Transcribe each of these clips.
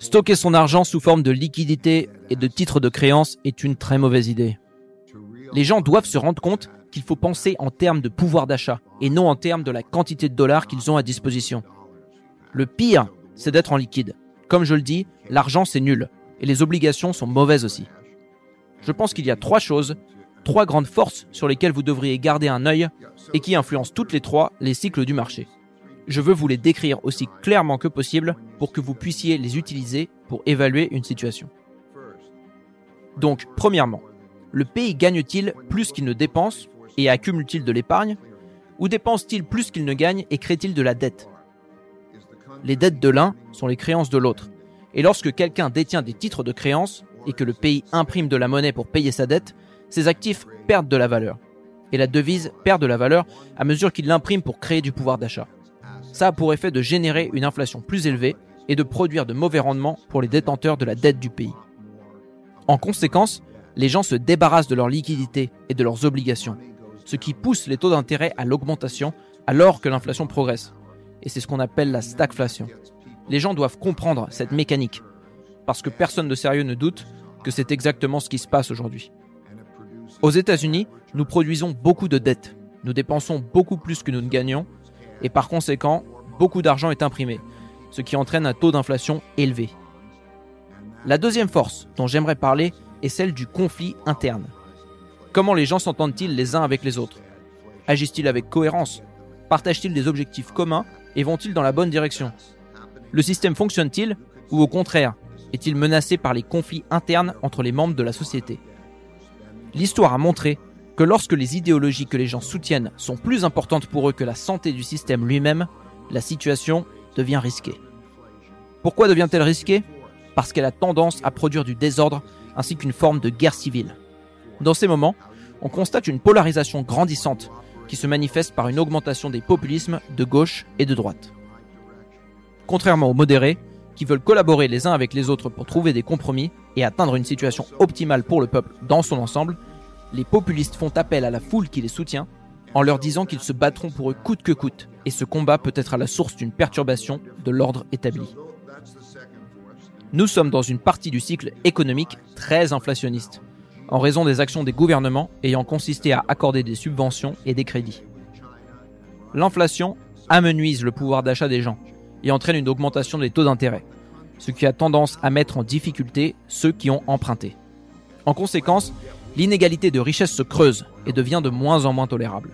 Stocker son argent sous forme de liquidité et de titres de créance est une très mauvaise idée. Les gens doivent se rendre compte qu'il faut penser en termes de pouvoir d'achat et non en termes de la quantité de dollars qu'ils ont à disposition. Le pire, c'est d'être en liquide. Comme je le dis, l'argent c'est nul et les obligations sont mauvaises aussi. Je pense qu'il y a trois choses, trois grandes forces sur lesquelles vous devriez garder un œil et qui influencent toutes les trois les cycles du marché je veux vous les décrire aussi clairement que possible pour que vous puissiez les utiliser pour évaluer une situation. Donc, premièrement, le pays gagne-t-il plus qu'il ne dépense et accumule-t-il de l'épargne ou dépense-t-il plus qu'il ne gagne et crée-t-il de la dette? Les dettes de l'un sont les créances de l'autre. Et lorsque quelqu'un détient des titres de créance et que le pays imprime de la monnaie pour payer sa dette, ses actifs perdent de la valeur. Et la devise perd de la valeur à mesure qu'il l'imprime pour créer du pouvoir d'achat. Ça a pour effet de générer une inflation plus élevée et de produire de mauvais rendements pour les détenteurs de la dette du pays. En conséquence, les gens se débarrassent de leurs liquidités et de leurs obligations, ce qui pousse les taux d'intérêt à l'augmentation alors que l'inflation progresse. Et c'est ce qu'on appelle la stagflation. Les gens doivent comprendre cette mécanique, parce que personne de sérieux ne doute que c'est exactement ce qui se passe aujourd'hui. Aux États-Unis, nous produisons beaucoup de dettes. Nous dépensons beaucoup plus que nous ne gagnons et par conséquent, beaucoup d'argent est imprimé, ce qui entraîne un taux d'inflation élevé. La deuxième force dont j'aimerais parler est celle du conflit interne. Comment les gens s'entendent-ils les uns avec les autres? Agissent-ils avec cohérence? Partagent-ils des objectifs communs? Et vont-ils dans la bonne direction? Le système fonctionne-t-il? Ou au contraire est-il menacé par les conflits internes entre les membres de la société? L'histoire a montré que lorsque les idéologies que les gens soutiennent sont plus importantes pour eux que la santé du système lui-même, la situation devient risquée. Pourquoi devient-elle risquée? Parce qu'elle a tendance à produire du désordre ainsi qu'une forme de guerre civile. Dans ces moments, on constate une polarisation grandissante qui se manifeste par une augmentation des populismes de gauche et de droite. Contrairement aux modérés, qui veulent collaborer les uns avec les autres pour trouver des compromis et atteindre une situation optimale pour le peuple dans son ensemble, les populistes font appel à la foule qui les soutient en leur disant qu'ils se battront pour eux coûte que coûte, et ce combat peut être à la source d'une perturbation de l'ordre établi. Nous sommes dans une partie du cycle économique très inflationniste, en raison des actions des gouvernements ayant consisté à accorder des subventions et des crédits. L'inflation amenuise le pouvoir d'achat des gens et entraîne une augmentation des taux d'intérêt, ce qui a tendance à mettre en difficulté ceux qui ont emprunté. En conséquence, l'inégalité de richesse se creuse et devient de moins en moins tolérable.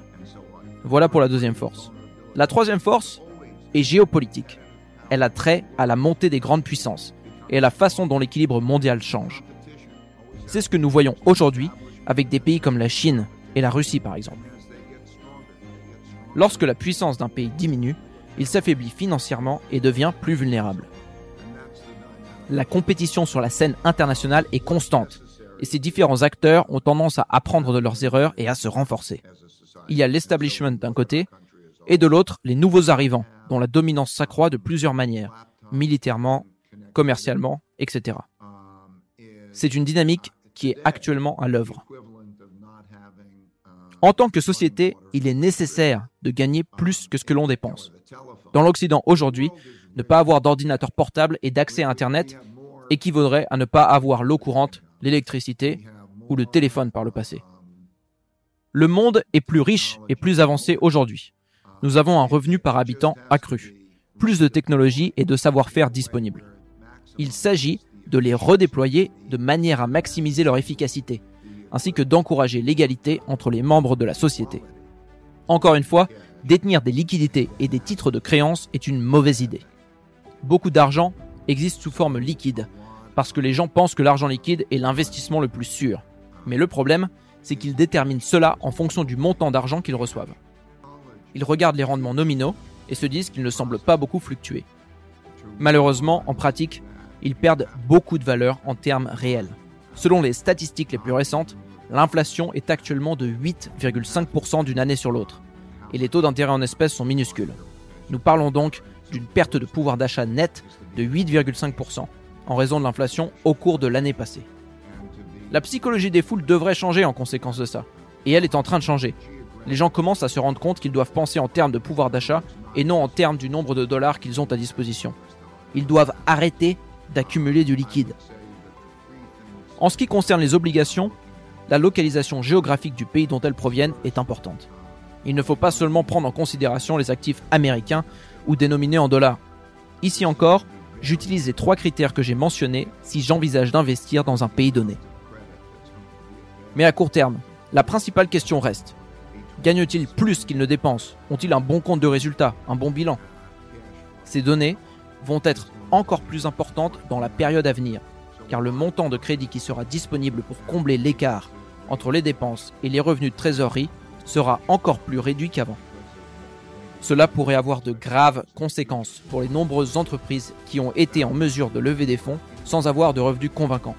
Voilà pour la deuxième force. La troisième force est géopolitique. Elle a trait à la montée des grandes puissances et à la façon dont l'équilibre mondial change. C'est ce que nous voyons aujourd'hui avec des pays comme la Chine et la Russie par exemple. Lorsque la puissance d'un pays diminue, il s'affaiblit financièrement et devient plus vulnérable. La compétition sur la scène internationale est constante et ces différents acteurs ont tendance à apprendre de leurs erreurs et à se renforcer. Il y a l'establishment d'un côté, et de l'autre, les nouveaux arrivants, dont la dominance s'accroît de plusieurs manières, militairement, commercialement, etc. C'est une dynamique qui est actuellement à l'œuvre. En tant que société, il est nécessaire de gagner plus que ce que l'on dépense. Dans l'Occident aujourd'hui, ne pas avoir d'ordinateur portable et d'accès à Internet équivaudrait à ne pas avoir l'eau courante l'électricité ou le téléphone par le passé. Le monde est plus riche et plus avancé aujourd'hui. Nous avons un revenu par habitant accru, plus de technologies et de savoir-faire disponibles. Il s'agit de les redéployer de manière à maximiser leur efficacité, ainsi que d'encourager l'égalité entre les membres de la société. Encore une fois, détenir des liquidités et des titres de créance est une mauvaise idée. Beaucoup d'argent existe sous forme liquide, parce que les gens pensent que l'argent liquide est l'investissement le plus sûr. Mais le problème, c'est qu'ils déterminent cela en fonction du montant d'argent qu'ils reçoivent. Ils regardent les rendements nominaux et se disent qu'ils ne semblent pas beaucoup fluctuer. Malheureusement, en pratique, ils perdent beaucoup de valeur en termes réels. Selon les statistiques les plus récentes, l'inflation est actuellement de 8,5% d'une année sur l'autre, et les taux d'intérêt en espèces sont minuscules. Nous parlons donc d'une perte de pouvoir d'achat net de 8,5%, en raison de l'inflation au cours de l'année passée. La psychologie des foules devrait changer en conséquence de ça, et elle est en train de changer. Les gens commencent à se rendre compte qu'ils doivent penser en termes de pouvoir d'achat et non en termes du nombre de dollars qu'ils ont à disposition. Ils doivent arrêter d'accumuler du liquide. En ce qui concerne les obligations, la localisation géographique du pays dont elles proviennent est importante. Il ne faut pas seulement prendre en considération les actifs américains ou dénominés en dollars. Ici encore, j'utilise les trois critères que j'ai mentionnés si j'envisage d'investir dans un pays donné. Mais à court terme, la principale question reste gagnent-ils plus qu'ils ne dépensent Ont-ils un bon compte de résultat, un bon bilan? Ces données vont être encore plus importantes dans la période à venir, car le montant de crédit qui sera disponible pour combler l'écart entre les dépenses et les revenus de trésorerie sera encore plus réduit qu'avant. Cela pourrait avoir de graves conséquences pour les nombreuses entreprises qui ont été en mesure de lever des fonds sans avoir de revenus convaincants,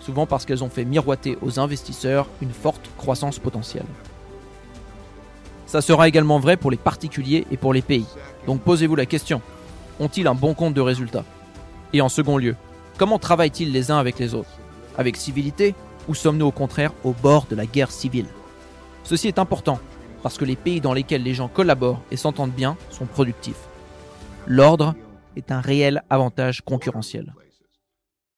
souvent parce qu'elles ont fait miroiter aux investisseurs une forte croissance potentielle. Ça sera également vrai pour les particuliers et pour les pays. Donc posez-vous la question, ont-ils un bon compte de résultats? Et en second lieu, comment travaillent-ils les uns avec les autres? Avec civilité ou sommes-nous au contraire au bord de la guerre civile? Ceci est important parce que les pays dans lesquels les gens collaborent et s'entendent bien sont productifs. L'ordre est un réel avantage concurrentiel.